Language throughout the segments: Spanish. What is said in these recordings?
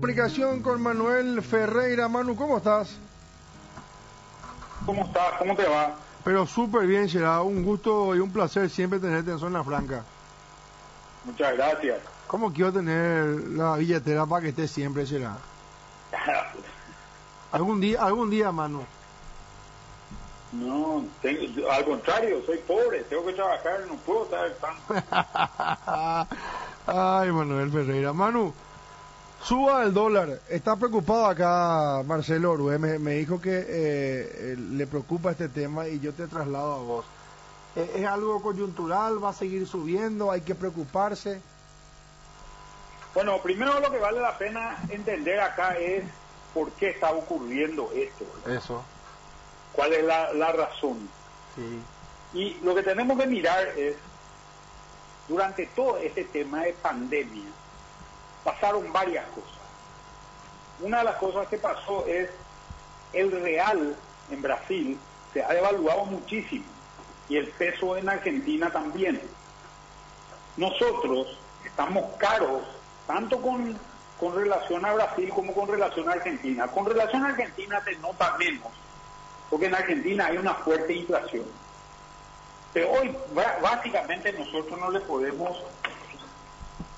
Comunicación con Manuel Ferreira. Manu, ¿cómo estás? ¿Cómo estás? ¿Cómo te va? Pero súper bien, será un gusto y un placer siempre tenerte en Zona Franca. Muchas gracias. ¿Cómo quiero tener la billetera para que esté siempre, será? algún día, algún día, Manu. No, tengo, al contrario, soy pobre, tengo que trabajar, no puedo estar tan... Ay, Manuel Ferreira. Manu, suba el dólar. Está preocupado acá Marcelo Orue. Me, me dijo que eh, le preocupa este tema y yo te traslado a vos. Eh, ¿Es algo coyuntural? ¿Va a seguir subiendo? ¿Hay que preocuparse? Bueno, primero lo que vale la pena entender acá es por qué está ocurriendo esto. Eso cuál es la, la razón. Y lo que tenemos que mirar es, durante todo este tema de pandemia, pasaron varias cosas. Una de las cosas que pasó es el real en Brasil se ha devaluado muchísimo y el peso en Argentina también. Nosotros estamos caros tanto con, con relación a Brasil como con relación a Argentina. Con relación a Argentina se nota menos porque en Argentina hay una fuerte inflación. Pero hoy básicamente nosotros no le podemos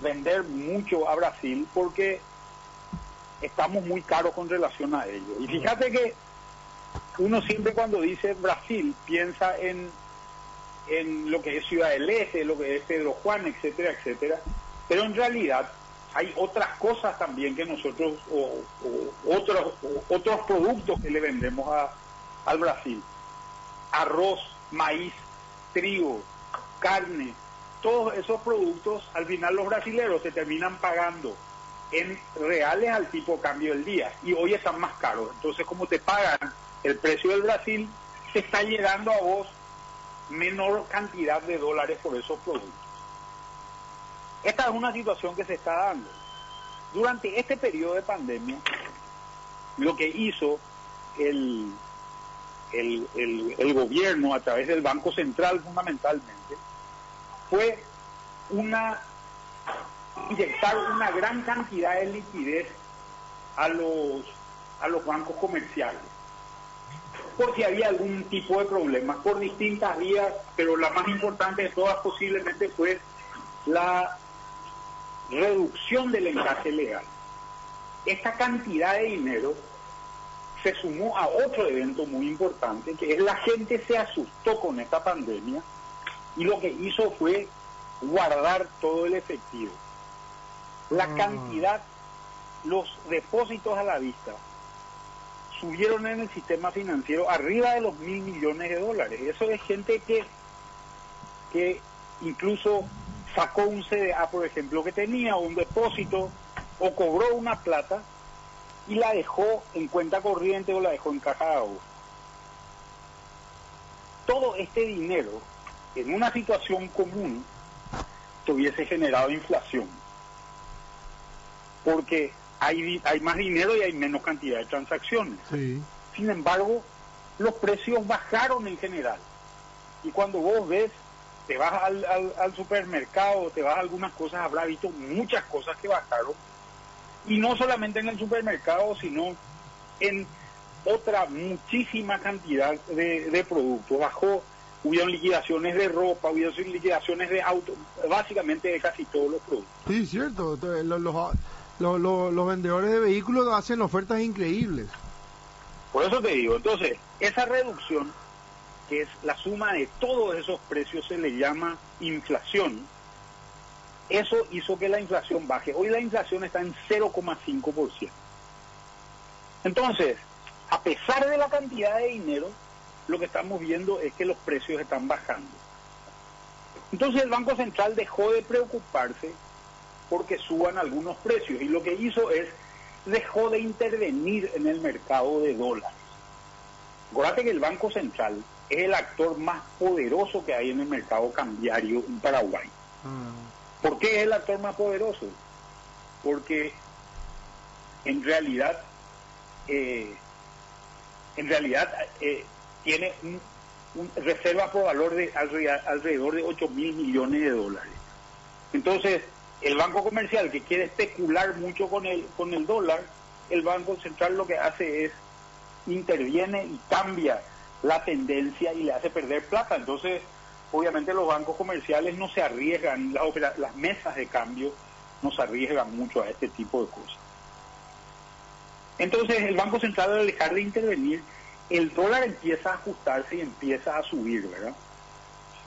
vender mucho a Brasil porque estamos muy caros con relación a ello. Y fíjate que uno siempre cuando dice Brasil piensa en, en lo que es Ciudad del Este, lo que es Pedro Juan, etcétera, etcétera. Pero en realidad hay otras cosas también que nosotros, o, otros, otros productos que le vendemos a, al Brasil. Arroz, maíz, trigo, carne, todos esos productos, al final los brasileños se terminan pagando en reales al tipo cambio del día y hoy están más caros. Entonces, como te pagan el precio del Brasil, te está llegando a vos menor cantidad de dólares por esos productos. Esta es una situación que se está dando. Durante este periodo de pandemia, lo que hizo el, el, gobierno a través del Banco Central fundamentalmente fue una inyectar una gran cantidad de liquidez a los a los bancos comerciales. Por si había algún tipo de problema por distintas vías pero la más importante de todas posiblemente fue la reducción del encaje legal. Esta cantidad de dinero se sumó a otro evento muy importante, que es la gente se asustó con esta pandemia y lo que hizo fue guardar todo el efectivo. La ah. cantidad, los depósitos a la vista subieron en el sistema financiero arriba de los mil millones de dólares. Eso es gente que, que incluso sacó un CDA, por ejemplo, que tenía un depósito o cobró una plata y la dejó en cuenta corriente o la dejó en caja de ahorro. Todo este dinero, en una situación común, tuviese generado inflación. Porque hay, hay más dinero y hay menos cantidad de transacciones. Sin embargo, los precios bajaron en general. Y cuando vos ves, te vas al, al, al supermercado, te vas a algunas cosas, habrá visto muchas cosas que bajaron y no solamente en el supermercado, sino en otra muchísima cantidad de, productos. Bajó, hubieron liquidaciones de ropa, hubieron liquidaciones de autos, básicamente de casi todos los productos. Sí, cierto. Los, los, los, vendedores de vehículos hacen ofertas increíbles. Por eso te digo, entonces, esa reducción, que es la suma de todos esos precios, se le llama inflación eso hizo que la inflación baje. Hoy la inflación está en 0,5%. Entonces, a pesar de la cantidad de dinero, lo que estamos viendo es que los precios están bajando. Entonces el Banco Central dejó de preocuparse porque suban algunos precios y lo que hizo es dejó de intervenir en el mercado de dólares. Acuérdate que el Banco Central es el actor más poderoso que hay en el mercado cambiario en Paraguay. Mm. ¿Por qué es el actor más poderoso? Porque en realidad, eh, en realidad eh, tiene un, reserva por valor de alrededor de 8 mil millones de dólares. Entonces, el banco comercial que quiere especular mucho con el, con el dólar, el Banco Central lo que hace es interviene y cambia la tendencia y le hace perder plata. Entonces, obviamente los bancos comerciales no se arriesgan, las, las mesas de cambio no se arriesgan mucho a este tipo de cosas. Entonces, el Banco Central al dejar de intervenir, el dólar empieza a ajustarse y empieza a subir, ¿verdad?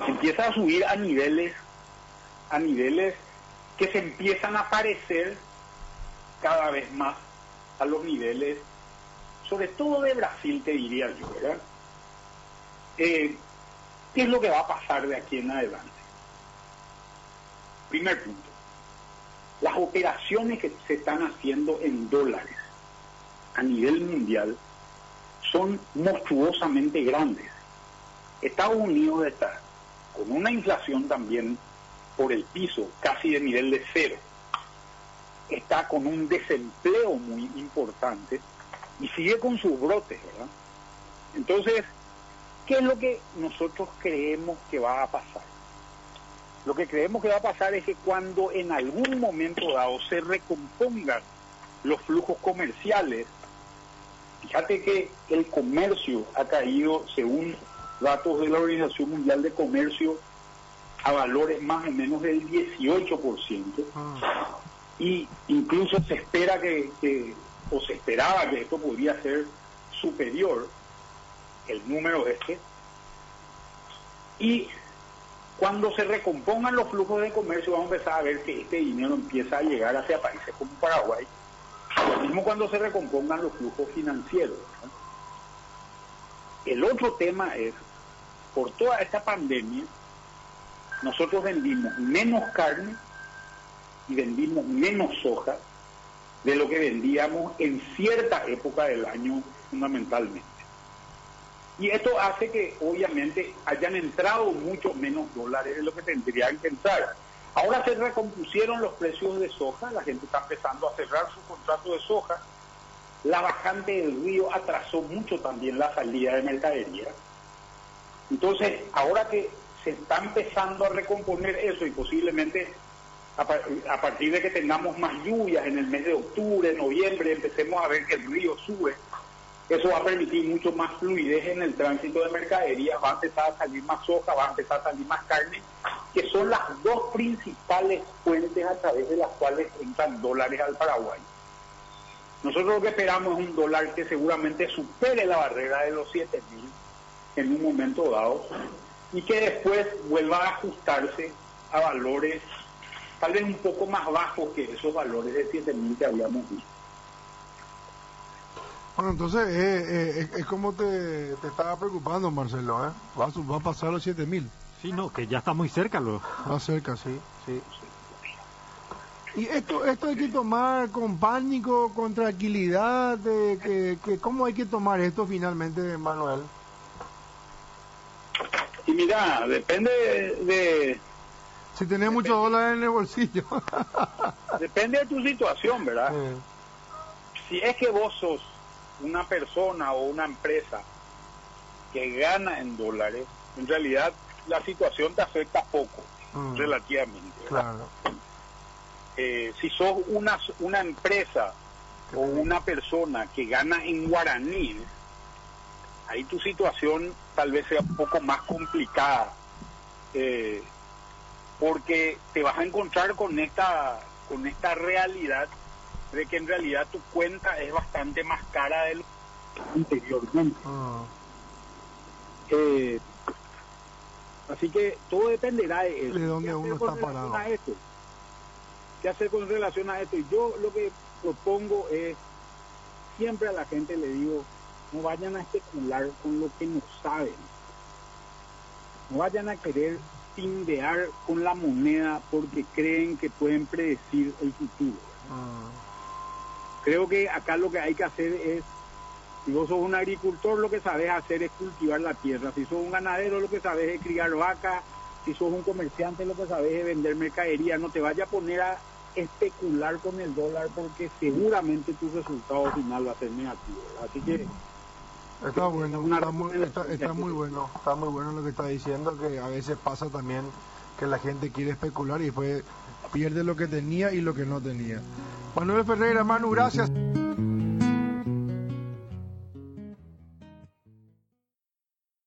Empieza a subir a niveles, a niveles que se empiezan a parecer cada vez más a los niveles, sobre todo de Brasil, te diría yo, ¿verdad? Eh, ¿Qué es lo que va a pasar de aquí en adelante? Primer punto, las operaciones que se están haciendo en dólares a nivel mundial son monstruosamente grandes. Estados Unidos está con una inflación también por el piso, casi de nivel de cero. Está con un desempleo muy importante y sigue con sus brotes, ¿verdad? Entonces, ¿qué es lo que nosotros creemos que va a pasar? Lo que creemos que va a pasar es que cuando en algún momento dado se recompongan los flujos comerciales, fíjate que el comercio ha caído, según datos de la Organización Mundial de Comercio, a valores más o menos del 18%. Ah. Y incluso se espera que, que, o se esperaba que esto podría ser superior, el número este. Y cuando se recompongan los flujos de comercio, vamos a empezar a ver que este dinero empieza a llegar hacia países como Paraguay. Lo mismo cuando se recompongan los flujos financieros. El otro tema es, por toda esta pandemia, nosotros vendimos menos carne y vendimos menos soja de lo que vendíamos en cierta época del año fundamentalmente. Y esto hace que obviamente hayan entrado mucho menos dólares de lo que tendrían que entrar. Ahora se recompusieron los precios de soja, la gente está empezando a cerrar su contrato de soja. La bajante del río atrasó mucho también la salida de mercadería. Entonces, ahora que se está empezando a recomponer eso y posiblemente a, partir de que tengamos más lluvias en el mes de octubre, noviembre, empecemos a ver que el río sube, eso va a permitir mucho más fluidez en el tránsito de mercaderías, va a empezar a salir más soja, va a empezar a salir más carne, que son las dos principales fuentes a través de las cuales entran dólares al Paraguay. Nosotros lo que esperamos es un dólar que seguramente supere la barrera de los 7 mil en un momento dado y que después vuelva a ajustarse a valores tal vez un poco más bajos que esos valores de 7.000 que habíamos visto. Bueno, entonces eh, eh, es como te, te, estaba preocupando, Marcelo, ¿eh? Va, va a pasar los 7.000. Sí, no, que ya está muy cerca. Lo... Va cerca, sí, sí. Y esto, esto hay que tomar con pánico, con tranquilidad, de, que, ¿cómo hay que tomar esto finalmente, Manuel? Y mira, depende de... Si tenés muchos dólares en el bolsillo. depende de tu situación, ¿verdad? Si es que vos sos una persona o una empresa que gana en dólares, en realidad la situación te afecta poco, mm. relativamente. Claro. Eh, si sos una, una empresa o una persona que gana en guaraní, ahí tu situación tal vez sea un poco más complicada, eh, porque te vas a encontrar con esta, con esta realidad de que en realidad tu cuenta es bastante más cara de lo anteriormente. Ah. Eh, así que todo dependerá de eso. ¿De dónde uno está parado? ¿Qué hacer con relación a esto? Y yo lo que propongo es, siempre a la gente le digo, no vayan a especular con lo que no saben. No vayan a querer tindear con la moneda porque creen que pueden predecir el futuro. Ah. Creo que acá lo que hay que hacer es, si vos sos un agricultor, lo que sabes hacer es cultivar la tierra. Si sos un ganadero, lo que sabes es criar vacas. Si sos un comerciante, lo que sabes es vender mercadería. No te vayas a poner a especular con el dólar porque seguramente tu resultado final va a ser negativo. Así que Está bueno, está muy, está, muy bueno, está muy bueno lo que está diciendo, que a veces pasa también que la gente quiere especular y después pierde lo que tenía y lo que no tenía. Manuel Ferreira, Manu, gracias.